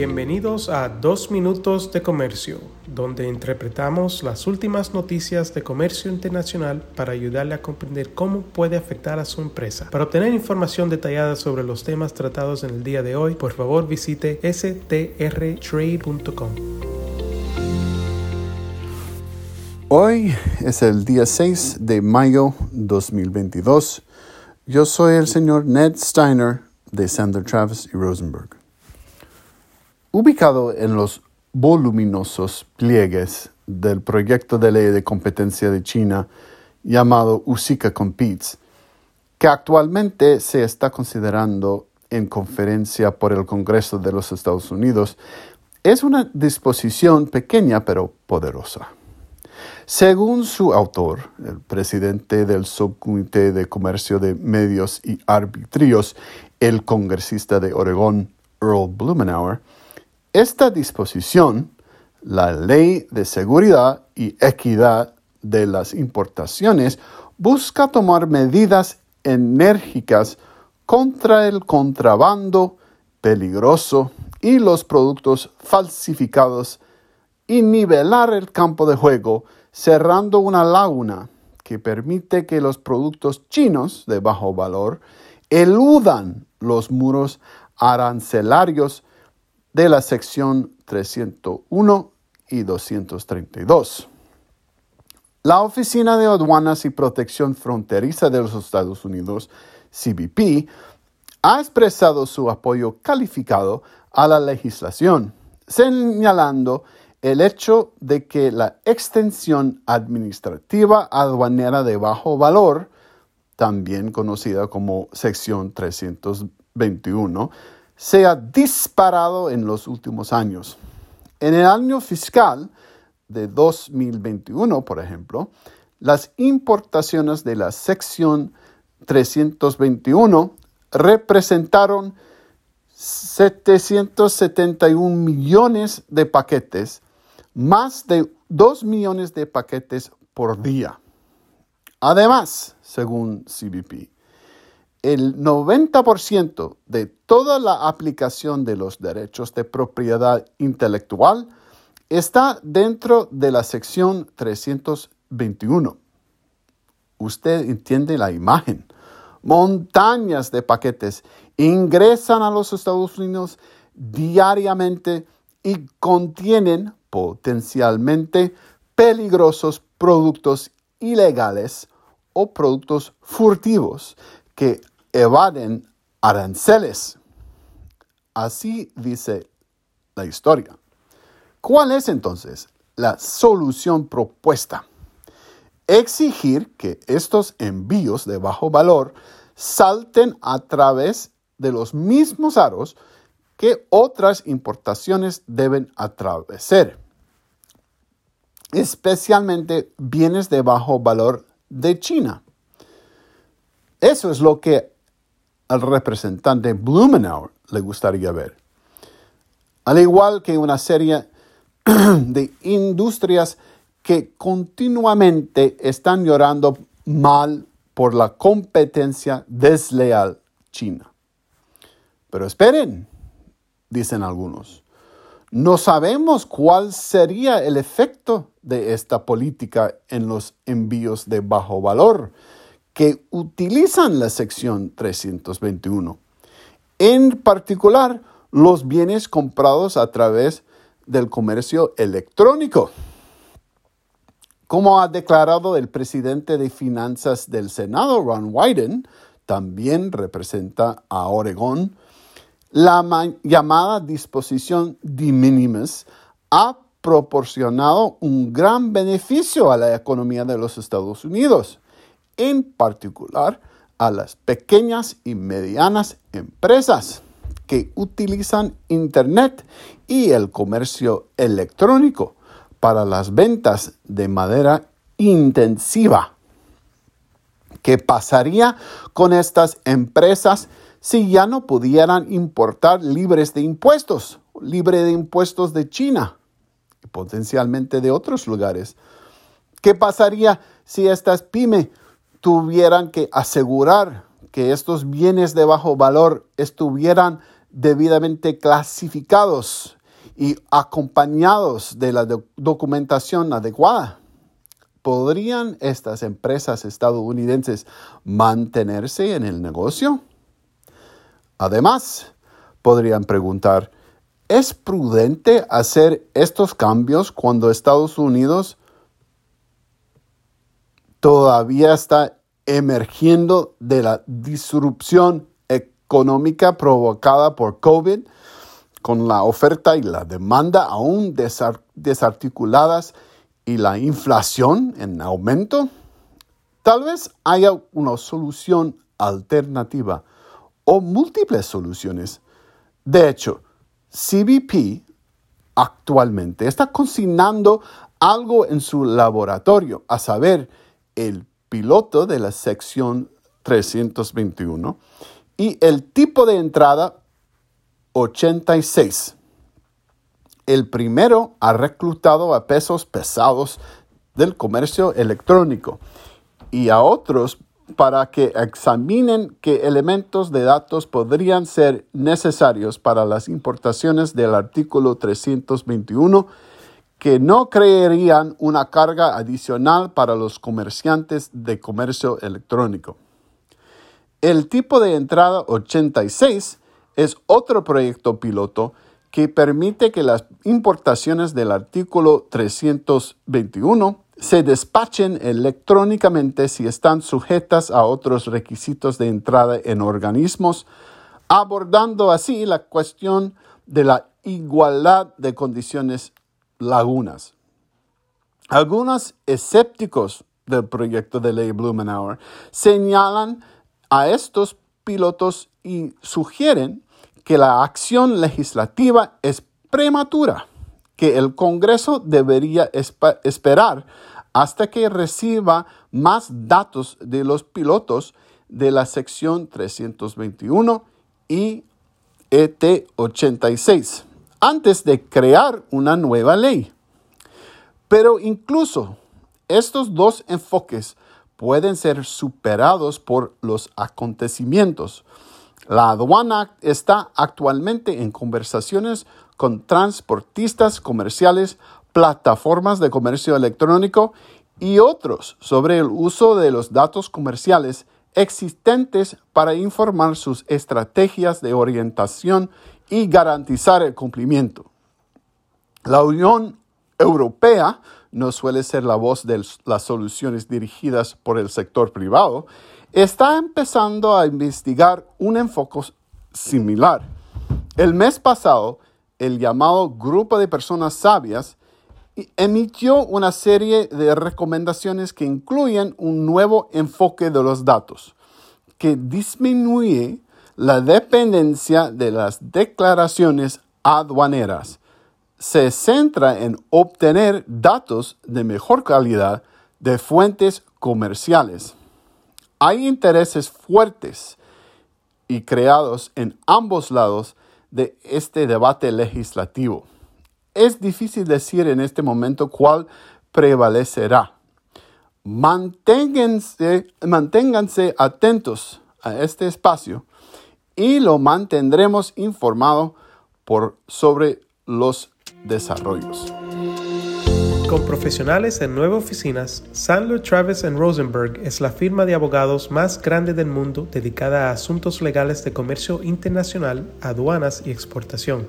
Bienvenidos a Dos Minutos de Comercio, donde interpretamos las últimas noticias de comercio internacional para ayudarle a comprender cómo puede afectar a su empresa. Para obtener información detallada sobre los temas tratados en el día de hoy, por favor visite strtrade.com. Hoy es el día 6 de mayo 2022. Yo soy el señor Ned Steiner de Sander Travis y Rosenberg. Ubicado en los voluminosos pliegues del proyecto de ley de competencia de China llamado USICA Competes, que actualmente se está considerando en conferencia por el Congreso de los Estados Unidos, es una disposición pequeña pero poderosa. Según su autor, el presidente del Subcomité de Comercio de Medios y Arbitrios, el congresista de Oregón, Earl Blumenauer, esta disposición, la Ley de Seguridad y Equidad de las Importaciones, busca tomar medidas enérgicas contra el contrabando peligroso y los productos falsificados y nivelar el campo de juego cerrando una laguna que permite que los productos chinos de bajo valor eludan los muros arancelarios de la sección 301 y 232. La Oficina de Aduanas y Protección Fronteriza de los Estados Unidos, CBP, ha expresado su apoyo calificado a la legislación, señalando el hecho de que la extensión administrativa aduanera de bajo valor, también conocida como sección 321, se ha disparado en los últimos años. En el año fiscal de 2021, por ejemplo, las importaciones de la sección 321 representaron 771 millones de paquetes, más de 2 millones de paquetes por día. Además, según CBP, el 90% de toda la aplicación de los derechos de propiedad intelectual está dentro de la sección 321. Usted entiende la imagen. Montañas de paquetes ingresan a los Estados Unidos diariamente y contienen potencialmente peligrosos productos ilegales o productos furtivos que evaden aranceles. Así dice la historia. ¿Cuál es entonces la solución propuesta? Exigir que estos envíos de bajo valor salten a través de los mismos aros que otras importaciones deben atravesar, especialmente bienes de bajo valor de China. Eso es lo que al representante Blumenauer le gustaría ver. Al igual que una serie de industrias que continuamente están llorando mal por la competencia desleal china. Pero esperen, dicen algunos, no sabemos cuál sería el efecto de esta política en los envíos de bajo valor que utilizan la sección 321. En particular, los bienes comprados a través del comercio electrónico. Como ha declarado el presidente de finanzas del Senado, Ron Wyden, también representa a Oregón, la llamada disposición de minimis ha proporcionado un gran beneficio a la economía de los Estados Unidos en particular a las pequeñas y medianas empresas que utilizan Internet y el comercio electrónico para las ventas de manera intensiva. ¿Qué pasaría con estas empresas si ya no pudieran importar libres de impuestos, libre de impuestos de China y potencialmente de otros lugares? ¿Qué pasaría si estas pymes tuvieran que asegurar que estos bienes de bajo valor estuvieran debidamente clasificados y acompañados de la documentación adecuada. ¿Podrían estas empresas estadounidenses mantenerse en el negocio? Además, podrían preguntar, ¿es prudente hacer estos cambios cuando Estados Unidos todavía está emergiendo de la disrupción económica provocada por COVID, con la oferta y la demanda aún desarticuladas y la inflación en aumento? Tal vez haya una solución alternativa o múltiples soluciones. De hecho, CBP actualmente está cocinando algo en su laboratorio, a saber, el piloto de la sección 321 y el tipo de entrada 86. El primero ha reclutado a pesos pesados del comercio electrónico y a otros para que examinen qué elementos de datos podrían ser necesarios para las importaciones del artículo 321 que no creerían una carga adicional para los comerciantes de comercio electrónico. El tipo de entrada 86 es otro proyecto piloto que permite que las importaciones del artículo 321 se despachen electrónicamente si están sujetas a otros requisitos de entrada en organismos, abordando así la cuestión de la igualdad de condiciones lagunas. Algunos escépticos del proyecto de ley Blumenauer señalan a estos pilotos y sugieren que la acción legislativa es prematura, que el Congreso debería esperar hasta que reciba más datos de los pilotos de la sección 321 y ET 86 antes de crear una nueva ley. Pero incluso estos dos enfoques pueden ser superados por los acontecimientos. La aduana está actualmente en conversaciones con transportistas comerciales, plataformas de comercio electrónico y otros sobre el uso de los datos comerciales existentes para informar sus estrategias de orientación y garantizar el cumplimiento. La Unión Europea no suele ser la voz de las soluciones dirigidas por el sector privado, está empezando a investigar un enfoque similar. El mes pasado, el llamado Grupo de Personas Sabias emitió una serie de recomendaciones que incluyen un nuevo enfoque de los datos, que disminuye la dependencia de las declaraciones aduaneras se centra en obtener datos de mejor calidad de fuentes comerciales. Hay intereses fuertes y creados en ambos lados de este debate legislativo. Es difícil decir en este momento cuál prevalecerá. Manténganse, atentos a este espacio y lo mantendremos informado sobre los desarrollos. Con profesionales en nueve oficinas, Sandler Travis Rosenberg es la firma de abogados más grande del mundo dedicada a asuntos legales de comercio internacional, aduanas y exportación.